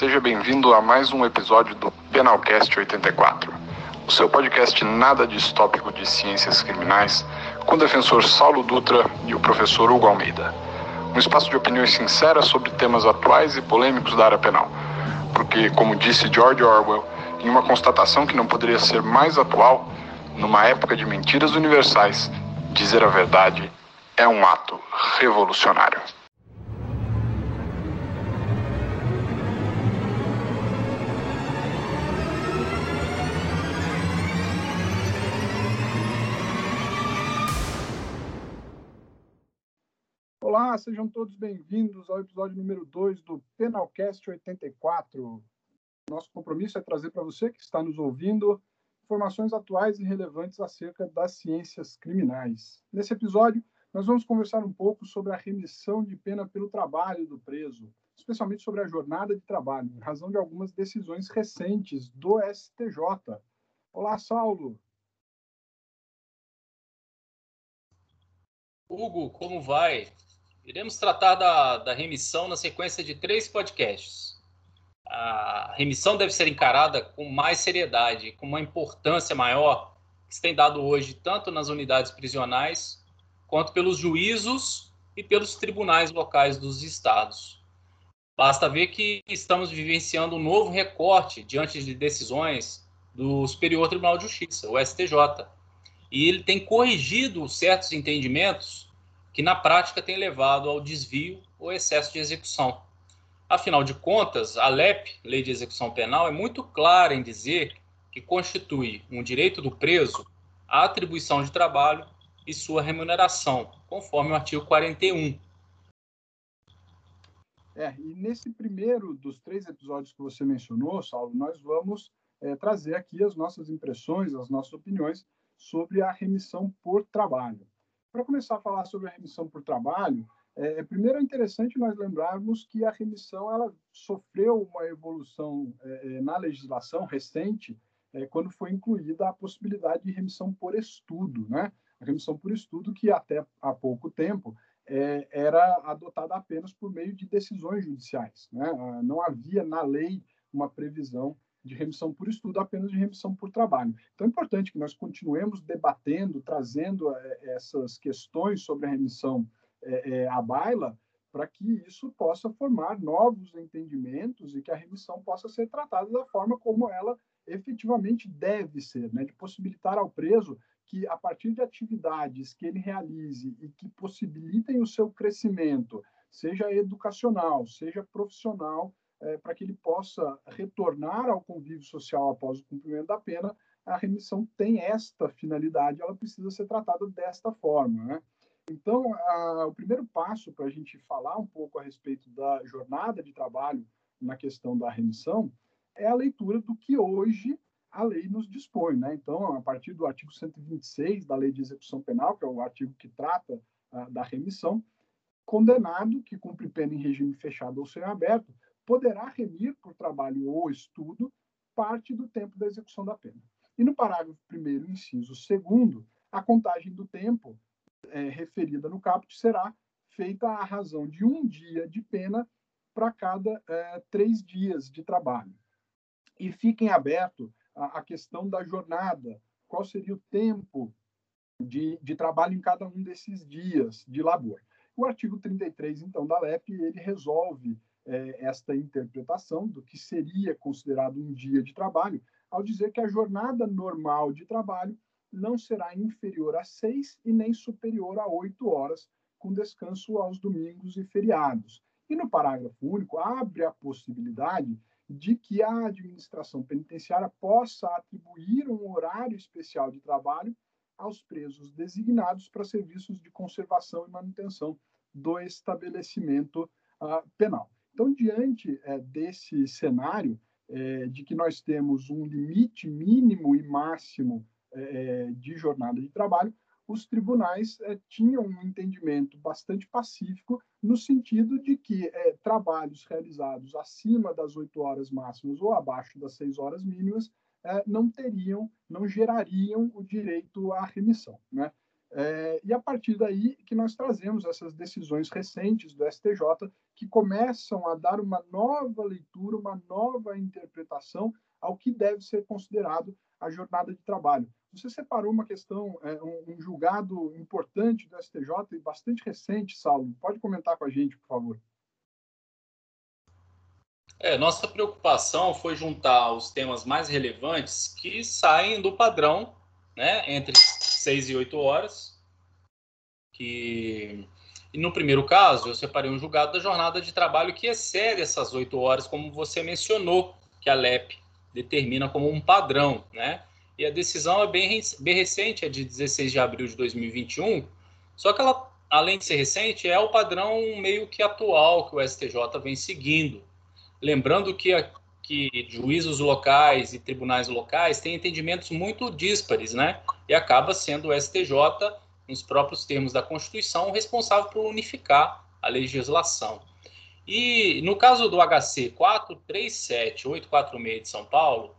seja bem-vindo a mais um episódio do Penalcast 84, o seu podcast nada distópico de ciências criminais, com o defensor Saulo Dutra e o professor Hugo Almeida. Um espaço de opiniões sinceras sobre temas atuais e polêmicos da área penal. Porque, como disse George Orwell, em uma constatação que não poderia ser mais atual, numa época de mentiras universais, dizer a verdade é um ato revolucionário. Olá, sejam todos bem-vindos ao episódio número 2 do Penalcast 84. Nosso compromisso é trazer para você que está nos ouvindo informações atuais e relevantes acerca das ciências criminais. Nesse episódio, nós vamos conversar um pouco sobre a remissão de pena pelo trabalho do preso, especialmente sobre a jornada de trabalho, em razão de algumas decisões recentes do STJ. Olá, Saulo. Hugo, como vai? Iremos tratar da, da remissão na sequência de três podcasts. A remissão deve ser encarada com mais seriedade, com uma importância maior que se tem dado hoje tanto nas unidades prisionais quanto pelos juízos e pelos tribunais locais dos estados. Basta ver que estamos vivenciando um novo recorte diante de decisões do Superior Tribunal de Justiça, o STJ. E ele tem corrigido certos entendimentos que na prática tem levado ao desvio ou excesso de execução. Afinal de contas, a LEP, Lei de Execução Penal, é muito clara em dizer que constitui um direito do preso a atribuição de trabalho e sua remuneração, conforme o artigo 41. É, e nesse primeiro dos três episódios que você mencionou, Saulo, nós vamos é, trazer aqui as nossas impressões, as nossas opiniões sobre a remissão por trabalho. Para começar a falar sobre a remissão por trabalho, é, é, primeiro é interessante nós lembrarmos que a remissão ela sofreu uma evolução é, é, na legislação recente é, quando foi incluída a possibilidade de remissão por estudo, né? A remissão por estudo que até há pouco tempo é, era adotada apenas por meio de decisões judiciais, né? Ah, não havia na lei uma previsão de remissão por estudo, apenas de remissão por trabalho. Então é importante que nós continuemos debatendo, trazendo é, essas questões sobre a remissão é, é, à baila, para que isso possa formar novos entendimentos e que a remissão possa ser tratada da forma como ela efetivamente deve ser, né? de possibilitar ao preso que, a partir de atividades que ele realize e que possibilitem o seu crescimento, seja educacional, seja profissional, é, para que ele possa retornar ao convívio social após o cumprimento da pena, a remissão tem esta finalidade, ela precisa ser tratada desta forma. Né? Então, a, o primeiro passo para a gente falar um pouco a respeito da jornada de trabalho na questão da remissão é a leitura do que hoje a lei nos dispõe. Né? Então, a partir do artigo 126 da Lei de Execução Penal, que é o artigo que trata a, da remissão, condenado que cumpre pena em regime fechado ou semiaberto poderá remir por trabalho ou estudo parte do tempo da execução da pena. E no parágrafo 1 inciso 2 a contagem do tempo é, referida no caput será feita à razão de um dia de pena para cada é, três dias de trabalho. E fica em aberto a, a, questão da jornada, qual seria o tempo de, de trabalho em cada um desses dias de labor. O artigo 33, então, da LEP, ele resolve é, esta interpretação do que seria considerado um dia de trabalho, ao dizer que a jornada normal de trabalho não será inferior a seis e nem superior a oito horas, com descanso aos domingos e feriados. E no parágrafo único, abre a possibilidade de que a administração penitenciária possa atribuir um horário especial de trabalho aos presos designados para serviços de conservação e manutenção do estabelecimento uh, penal. Então, diante é, desse cenário é, de que nós temos um limite mínimo e máximo é, de jornada de trabalho, os tribunais tinham um entendimento bastante pacífico no sentido de que trabalhos realizados acima das oito horas máximas ou abaixo das seis horas mínimas não teriam, não gerariam o direito à remissão. Né? É, e a partir daí que nós trazemos essas decisões recentes do STJ que começam a dar uma nova leitura, uma nova interpretação ao que deve ser considerado a jornada de trabalho. Você separou uma questão, é, um, um, julgado importante do STJ e bastante recente, Saulo. Pode comentar com a gente, por favor. É, nossa preocupação foi juntar os temas mais relevantes que saem do padrão, né, entre 6 e 8 horas. Que... E no primeiro caso, eu separei um julgado da jornada de trabalho que excede essas 8 horas, como você mencionou, que a LEP determina como um padrão, né? E a decisão é bem, bem recente, é de 16 de abril de 2021, só que ela, além de ser recente, é o padrão meio que atual que o STJ vem seguindo. Lembrando que, que juízos locais e tribunais locais têm entendimentos muito díspares, né? E acaba sendo o STJ, nos próprios termos da Constituição, responsável por unificar a legislação. E no caso do HC 437846 de São Paulo,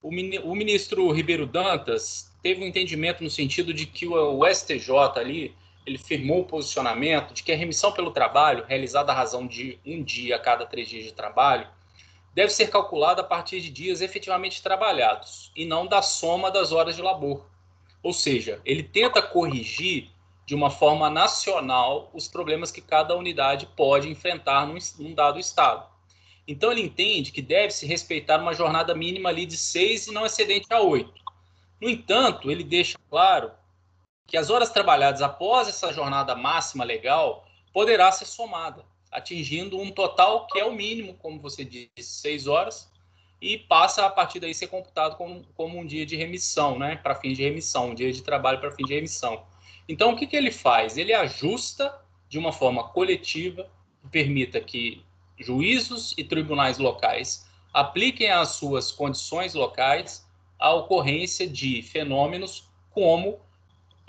o, ministro Ribeiro Dantas teve um entendimento no sentido de que o STJ ali ele firmou o posicionamento de que a remissão pelo trabalho, realizada à razão de um dia a cada três dias de trabalho, deve ser calculada a partir de dias efetivamente trabalhados e não da soma das horas de labor. Ou seja, ele tenta corrigir de uma forma nacional os problemas que cada unidade pode enfrentar num, num dado estado. Então ele entende que deve-se respeitar uma jornada mínima ali de seis e não excedente a oito. No entanto, ele deixa claro que as horas trabalhadas após essa jornada máxima legal poderá ser somada, atingindo um total que é o mínimo, como você disse, seis horas, e passa a partir daí ser computado como, como um dia de remissão, né, para fim de remissão, um dia de trabalho para fim de remissão. Então, o que, que ele faz? Ele ajusta de uma forma coletiva, que permita que juízos e tribunais locais apliquem às suas condições locais a ocorrência de fenômenos como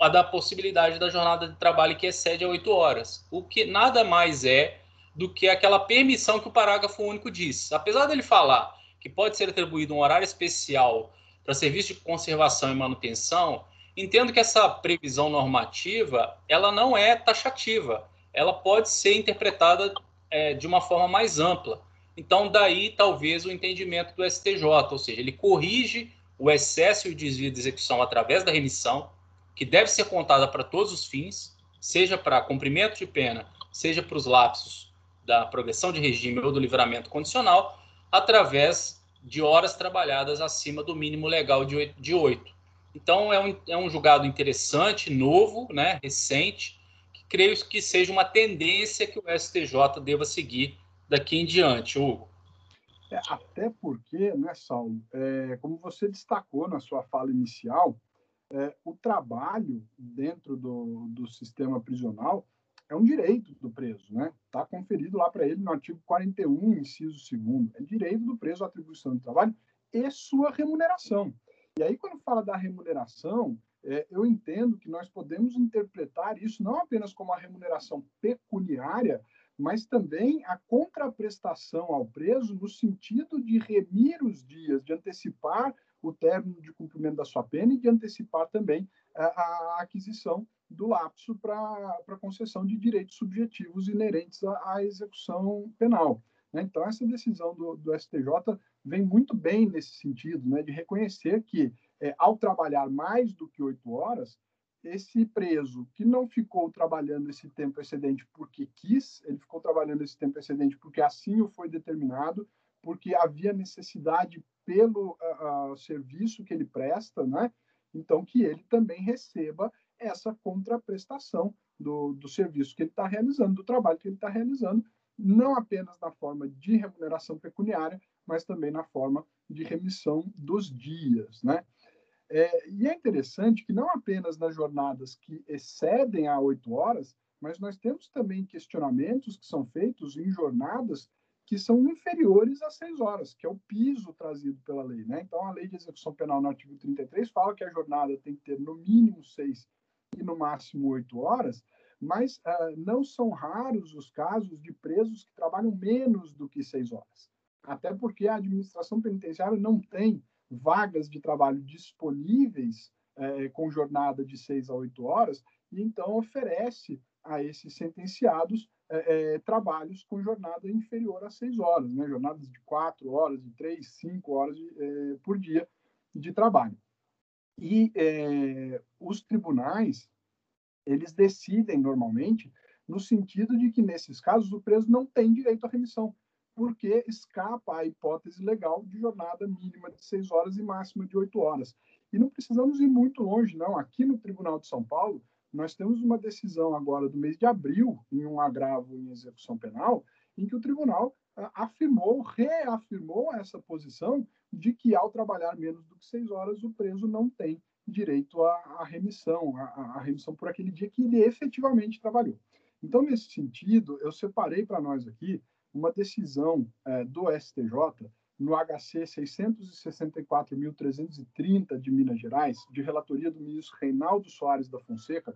a da possibilidade da jornada de trabalho que excede a oito horas, o que nada mais é do que aquela permissão que o parágrafo único diz. Apesar dele falar que pode ser atribuído um horário especial para serviço de conservação e manutenção, entendo que essa previsão normativa ela não é taxativa, ela pode ser interpretada é, de uma forma mais ampla. Então, daí talvez o entendimento do STJ, ou seja, ele corrige o excesso e o desvio de execução através da remissão, que deve ser contada para todos os fins, seja para cumprimento de pena, seja para os lapsos da progressão de regime ou do livramento condicional, através de horas trabalhadas acima do mínimo legal de oito. De 8. Então, é um, é um julgado interessante, novo, né, recente, que creio que seja uma tendência que o STJ deva seguir daqui em diante, Hugo. É, até porque, né, Saulo, é, como você destacou na sua fala inicial, é, o trabalho dentro do, do sistema prisional é um direito do preso, né? Está conferido lá para ele no artigo 41, inciso 2 É direito do preso a atribuição de trabalho e sua remuneração. E aí, quando fala da remuneração, é, eu entendo que nós podemos interpretar isso não apenas como a remuneração pecuniária, mas também a contraprestação ao preso no sentido de remir os dias, de antecipar o término de cumprimento da sua pena e de antecipar também a, a aquisição do lapso para concessão de direitos subjetivos inerentes à, à execução penal. Né? Então, essa decisão do, do, STJ vem muito bem nesse sentido, né? de reconhecer que, é, ao trabalhar mais do que oito horas, esse preso que não ficou trabalhando esse tempo excedente porque quis, ele ficou trabalhando esse tempo excedente porque assim o foi determinado, porque havia necessidade pelo uh, uh, serviço que ele presta, né? Então, que ele também receba essa contraprestação do, do serviço que ele está realizando, do trabalho que ele está realizando, não apenas na forma de remuneração pecuniária, mas também na forma de remissão dos dias, né? É, e é interessante que não apenas nas jornadas que excedem a oito horas, mas nós temos também questionamentos que são feitos em jornadas que são inferiores a seis horas, que é o piso trazido pela lei. Né? Então, a lei de execução penal no artigo 33 fala que a jornada tem que ter no mínimo seis no máximo oito horas, mas uh, não são raros os casos de presos que trabalham menos do que seis horas. Até porque a administração penitenciária não tem vagas de trabalho disponíveis eh, com jornada de seis a oito horas, e então oferece a esses sentenciados é, é, trabalhos com jornada inferior a seis horas, né? jornadas de quatro horas, de três, cinco horas de, por dia de trabalho. E é, os tribunais, eles decidem normalmente no sentido de que, nesses casos, o preso não tem direito à remissão, porque escapa a hipótese legal de jornada mínima de seis horas e máxima de oito horas. E não precisamos ir muito longe, não. Aqui no Tribunal de São Paulo, nós temos uma decisão agora do mês de abril, em um agravo em execução penal, em que o tribunal afirmou, reafirmou essa posição de que, ao trabalhar menos do que seis horas, o preso não tem direito à, à remissão, à, à remissão por aquele dia que ele efetivamente trabalhou. Então, nesse sentido, eu separei para nós aqui uma decisão é, do STJ no HC 664.330 de Minas Gerais, de relatoria do ministro Reinaldo Soares da Fonseca.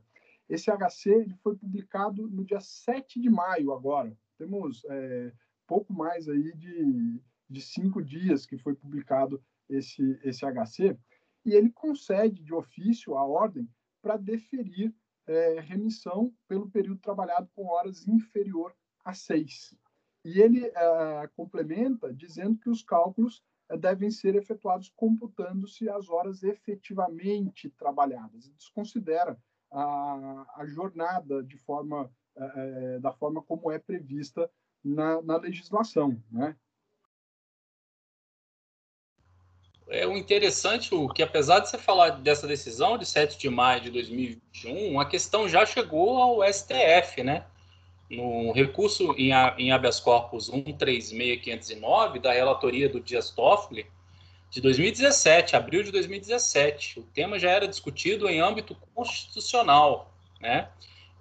Esse HC ele foi publicado no dia 7 de maio agora. Temos é, pouco mais aí de, de cinco dias que foi publicado esse, esse HC, e ele concede de ofício a ordem para deferir é, remissão pelo período trabalhado com horas inferior a seis. E ele é, complementa dizendo que os cálculos é, devem ser efetuados computando-se as horas efetivamente trabalhadas. E desconsidera a, a jornada de forma, é, é da forma como é prevista na, na legislação, né? é o interessante o que apesar de você falar dessa decisão de 7 de maio de 2021, a questão já chegou ao STF, né? No recurso em, em habeas corpus 136509 da relatoria do Dias Toffoli de 2017, abril de 2017, o tema já era discutido em âmbito constitucional, né?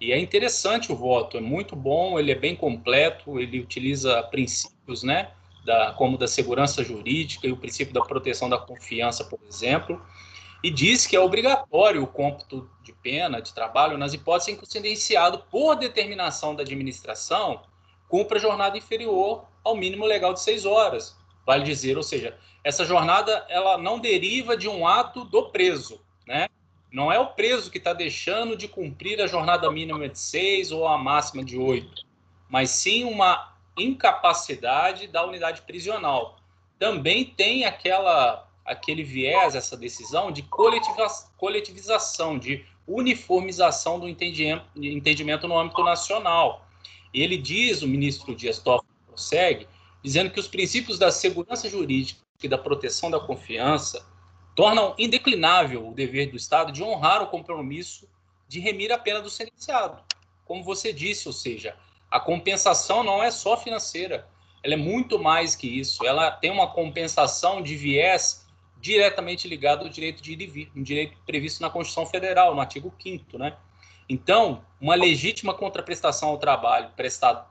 E é interessante o voto, é muito bom, ele é bem completo, ele utiliza princípios, né? da, como da segurança jurídica e o princípio da proteção da confiança, por exemplo, e diz que é obrigatório o cômputo de pena de trabalho nas hipóteses em que o sentenciado, por determinação da administração, cumpra jornada inferior ao mínimo legal de seis horas. Vale dizer, ou seja, essa jornada ela não deriva de um ato do preso, né? Não é o preso que está deixando de cumprir a jornada mínima de seis ou a máxima de oito, mas sim uma incapacidade da unidade prisional. Também tem aquela aquele viés, essa decisão de coletivização, de uniformização do entendimento no âmbito nacional. Ele diz, o ministro Dias Toffoli prossegue, dizendo que os princípios da segurança jurídica e da proteção da confiança tornam indeclinável o dever do Estado de honrar o compromisso de remir a pena do sentenciado. Como você disse, ou seja, a compensação não é só financeira, ela é muito mais que isso. Ela tem uma compensação de viés diretamente ligado ao direito de ir e vir, um direito previsto na Constituição Federal, no artigo 5 né? Então, uma legítima contraprestação ao trabalho prestado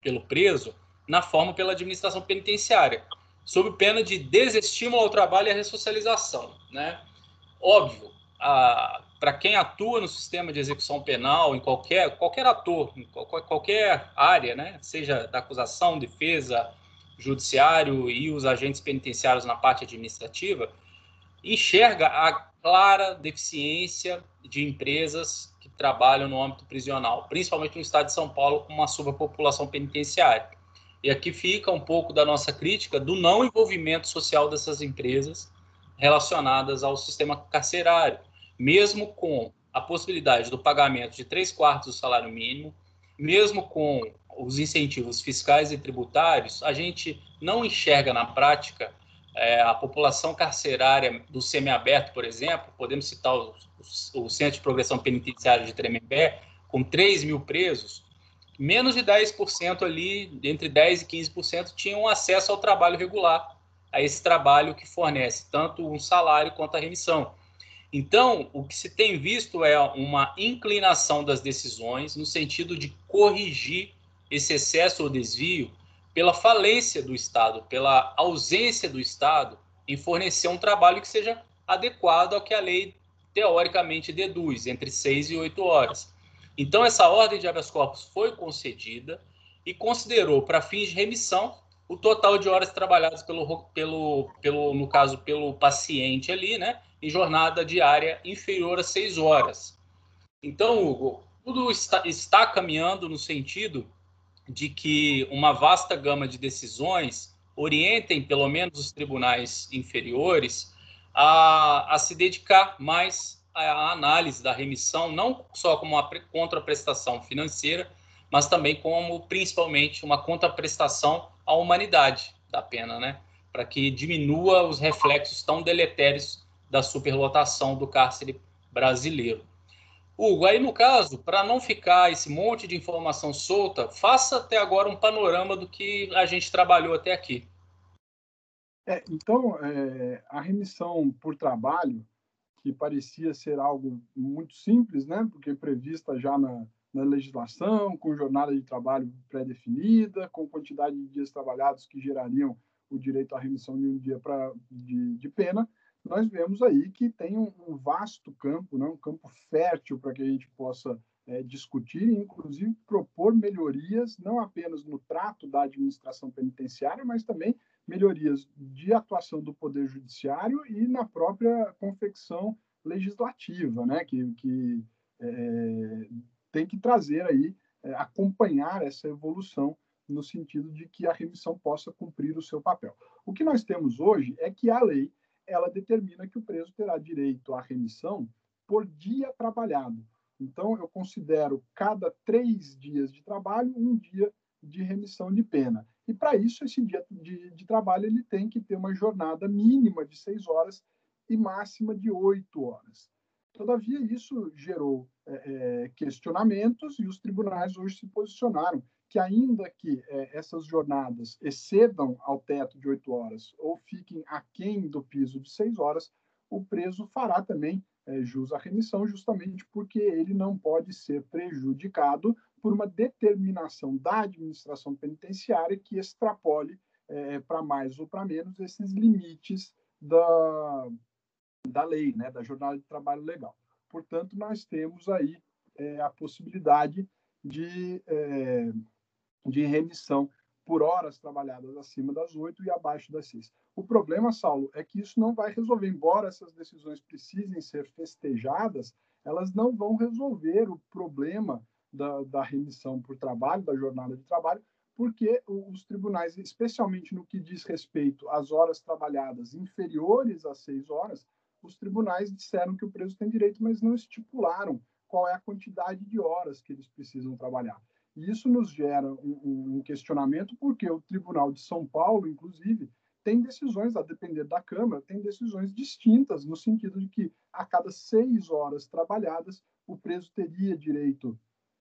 pelo preso na forma pela administração penitenciária, sob pena de desestímulo ao trabalho e à ressocialização, né? Óbvio, para quem atua no sistema de execução penal, em qualquer, qualquer ator, em qualquer, qualquer área, né, seja da acusação, defesa, judiciário e os agentes penitenciários na parte administrativa, enxerga a clara deficiência de empresas que trabalham no âmbito prisional, principalmente no estado de São Paulo, com uma superpopulação penitenciária. E aqui fica um pouco da nossa crítica do não envolvimento social dessas empresas relacionadas ao sistema carcerário mesmo com a possibilidade do pagamento de três quartos do salário mínimo, mesmo com os incentivos fiscais e tributários, a gente não enxerga na prática é, a população carcerária do semiaberto, por exemplo, podemos citar o, o, Centro de Progressão Penitenciária de Tremembé, com 3 mil presos, menos de 10% ali, entre 10% e 15%, tinham acesso ao trabalho regular, a esse trabalho que fornece tanto um salário quanto a remissão. Então, o que se tem visto é uma inclinação das decisões no sentido de corrigir esse excesso ou desvio pela falência do Estado, pela ausência do Estado em fornecer um trabalho que seja adequado ao que a lei teoricamente deduz, entre seis e oito horas. Então, essa ordem de habeas corpus foi concedida e considerou, para fins de remissão, o total de horas trabalhadas pelo, pelo, pelo no caso, pelo paciente ali, né? em jornada diária inferior a seis horas. Então, Hugo, tudo está, está caminhando no sentido de que uma vasta gama de decisões orientem, pelo menos, os tribunais inferiores a, a se dedicar mais à análise da remissão, não só como uma contraprestação financeira, mas também como, principalmente, uma contraprestação à humanidade da pena, né? Para que diminua os reflexos tão deletérios da superlotação do cárcere brasileiro. Hugo, aí no caso, para não ficar esse monte de informação solta, faça até agora um panorama do que a gente trabalhou até aqui. É, então, é, a remissão por trabalho, que parecia ser algo muito simples, né, porque prevista já na, na legislação, com jornada de trabalho pré-definida, com quantidade de dias trabalhados que gerariam o direito à remissão de um dia pra, de, de pena, nós vemos aí que tem um, um vasto campo, né, um campo fértil para que a gente possa é, discutir e, inclusive, propor melhorias, não apenas no trato da administração penitenciária, mas também melhorias de atuação do Poder Judiciário e na própria confecção legislativa, né, que, que é, tem que trazer aí, é, acompanhar essa evolução no sentido de que a remissão possa cumprir o seu papel. O que nós temos hoje é que a lei ela determina que o preso terá direito à remissão por dia trabalhado. Então, eu considero cada três dias de trabalho um dia de remissão de pena. E para isso, esse dia de, de, trabalho ele tem que ter uma jornada mínima de seis horas e máxima de oito horas. Todavia, isso gerou é, é, questionamentos e os tribunais hoje se posicionaram que ainda que é, essas jornadas excedam ao teto de oito horas ou fiquem aquém do piso de seis horas, o preso fará também é, jus à remissão, justamente porque ele não pode ser prejudicado por uma determinação da administração penitenciária que extrapole é, para mais ou para menos esses limites da, da lei, né, da jornada de trabalho legal. Portanto, nós temos aí é, a possibilidade de é, de remissão por horas trabalhadas acima das oito e abaixo das seis. O problema, Saulo, é que isso não vai resolver. Embora essas decisões precisem ser festejadas, elas não vão resolver o problema da, da remissão por trabalho, da jornada de trabalho, porque os tribunais, especialmente no que diz respeito às horas trabalhadas inferiores a seis horas, os tribunais disseram que o preso tem direito, mas não estipularam qual é a quantidade de horas que eles precisam trabalhar. E isso nos gera um, um questionamento, porque o Tribunal de São Paulo, inclusive, tem decisões, a depender da Câmara, tem decisões distintas, no sentido de que a cada seis horas trabalhadas, o preso teria direito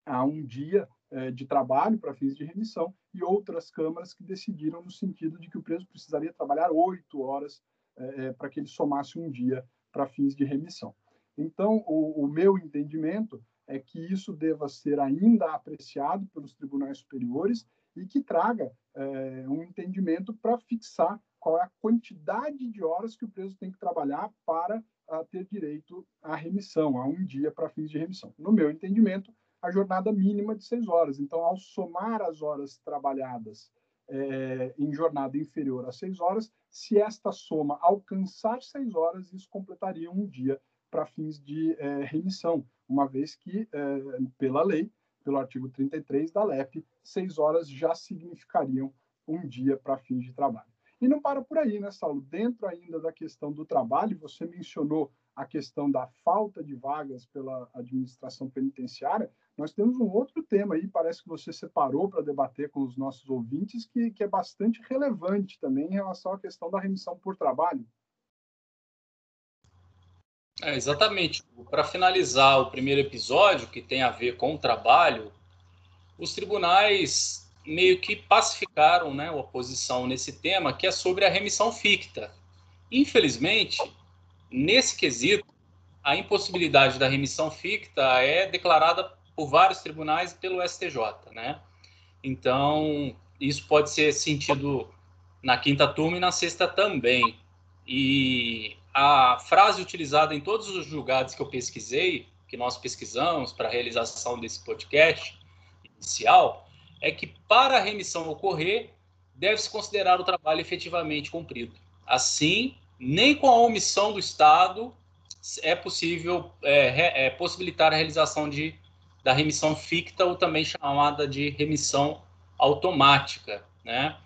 a um dia eh, de trabalho para fins de remissão, e outras câmaras que decidiram no sentido de que o preso precisaria trabalhar oito horas eh, para que ele somasse um dia para fins de remissão. Então, o, o meu entendimento é que isso deva ser ainda apreciado pelos tribunais superiores e que traga é, um entendimento para fixar qual é a quantidade de horas que o preso tem que trabalhar para a, ter direito à remissão, a um dia para fins de remissão. No meu entendimento, a jornada mínima de seis horas. Então, ao somar as horas trabalhadas é, em jornada inferior a seis horas, se esta soma alcançar seis horas, isso completaria um dia para fins de é, remissão, uma vez que, é, pela lei, pelo artigo 33 da LEP, seis horas já significariam um dia para fins de trabalho. E não para por aí, né, Saulo? Dentro ainda da questão do trabalho, você mencionou a questão da falta de vagas pela administração penitenciária. Nós temos um outro tema aí, parece que você separou para debater com os nossos ouvintes, que, que é bastante relevante também em relação à questão da remissão por trabalho. É, exatamente. Para finalizar o primeiro episódio, que tem a ver com o trabalho, os tribunais meio que pacificaram né, a oposição nesse tema, que é sobre a remissão ficta. Infelizmente, nesse quesito, a impossibilidade da remissão ficta é declarada por vários tribunais e pelo STJ. Né? Então, isso pode ser sentido na quinta turma e na sexta também. E a frase utilizada em todos os julgados que eu pesquisei, que nós pesquisamos para a realização desse podcast inicial, é que para a remissão ocorrer, deve-se considerar o trabalho efetivamente cumprido. Assim, nem com a omissão do Estado é possível é, é, possibilitar a realização de, da remissão ficta, ou também chamada de remissão automática. Né?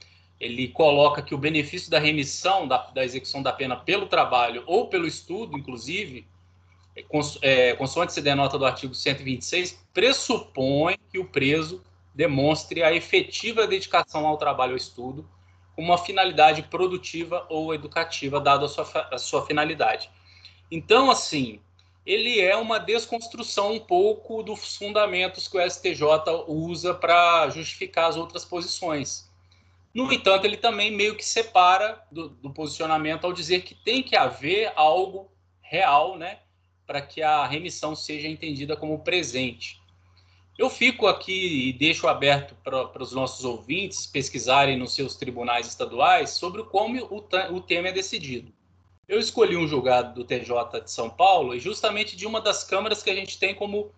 Ele coloca que o benefício da remissão da, da execução da pena pelo trabalho ou pelo estudo, inclusive, é, cons, é, consoante se denota do artigo 126, pressupõe que o preso demonstre a efetiva dedicação ao trabalho ou estudo com uma finalidade produtiva ou educativa, dada a sua, a sua finalidade. Então, assim, ele é uma desconstrução um pouco dos fundamentos que o STJ usa para justificar as outras posições. No entanto, ele também meio que separa do, do posicionamento ao dizer que tem que haver algo real, né, para que a remissão seja entendida como presente. Eu fico aqui e deixo aberto para os nossos ouvintes pesquisarem nos seus tribunais estaduais sobre como o, o tema é decidido. Eu escolhi um julgado do TJ de São Paulo e justamente de uma das câmaras que a gente tem como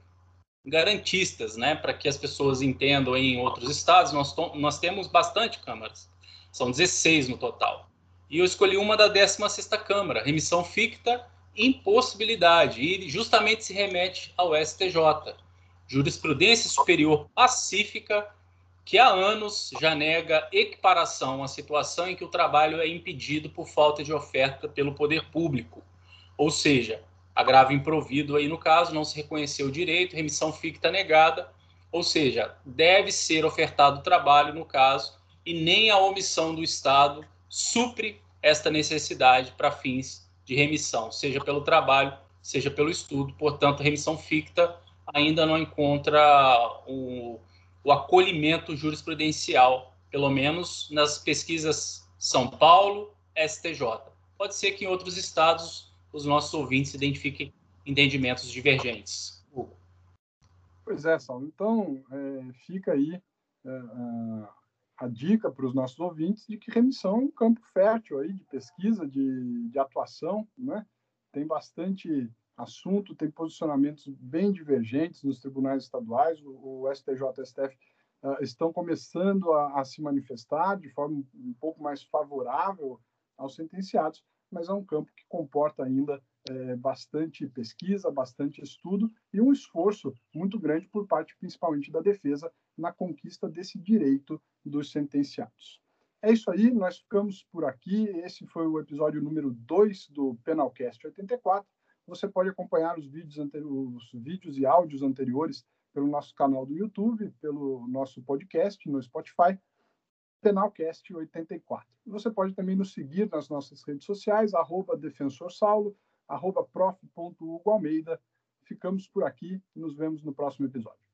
garantistas, né, para que as pessoas entendam em outros estados, nós, nós temos bastante câmaras, são 16 no total. E eu escolhi uma da 16ª Câmara, remissão ficta, impossibilidade, e justamente se remete ao STJ, jurisprudência superior pacífica que há anos já nega equiparação à situação em que o trabalho é impedido por falta de oferta pelo poder público. Ou seja, agravo improvido aí no caso, não se reconheceu o direito, remissão ficta negada, ou seja, deve ser ofertado trabalho no caso e nem a omissão do Estado supre esta necessidade para fins de remissão, seja pelo trabalho, seja pelo estudo. Portanto, remissão ficta ainda não encontra o, o acolhimento jurisprudencial, pelo menos nas pesquisas São Paulo, STJ. Pode ser que em outros estados os nossos ouvintes identifiquem entendimentos divergentes. Hugo. Pois é, Saulo. Então, é, fica aí é, a dica para os nossos ouvintes de que remissão é um campo fértil aí de pesquisa, de, de atuação, né? Tem bastante assunto, tem posicionamentos bem divergentes nos tribunais estaduais, o, o STJ e o STF uh, ah, estão começando a, a, se manifestar de forma um pouco mais favorável aos sentenciados, mas é um campo que comporta ainda é, bastante pesquisa, bastante estudo e um esforço muito grande por parte principalmente da defesa na conquista desse direito dos sentenciados. É isso aí, nós ficamos por aqui. Esse foi o episódio número 2 do Penalcast 84. Você pode acompanhar os vídeos, os vídeos e áudios anteriores pelo nosso canal do YouTube, pelo nosso podcast no Spotify, Penalcast 84. Você pode também nos seguir nas nossas redes sociais, arroba Defensor arroba. Ficamos por aqui e nos vemos no próximo episódio.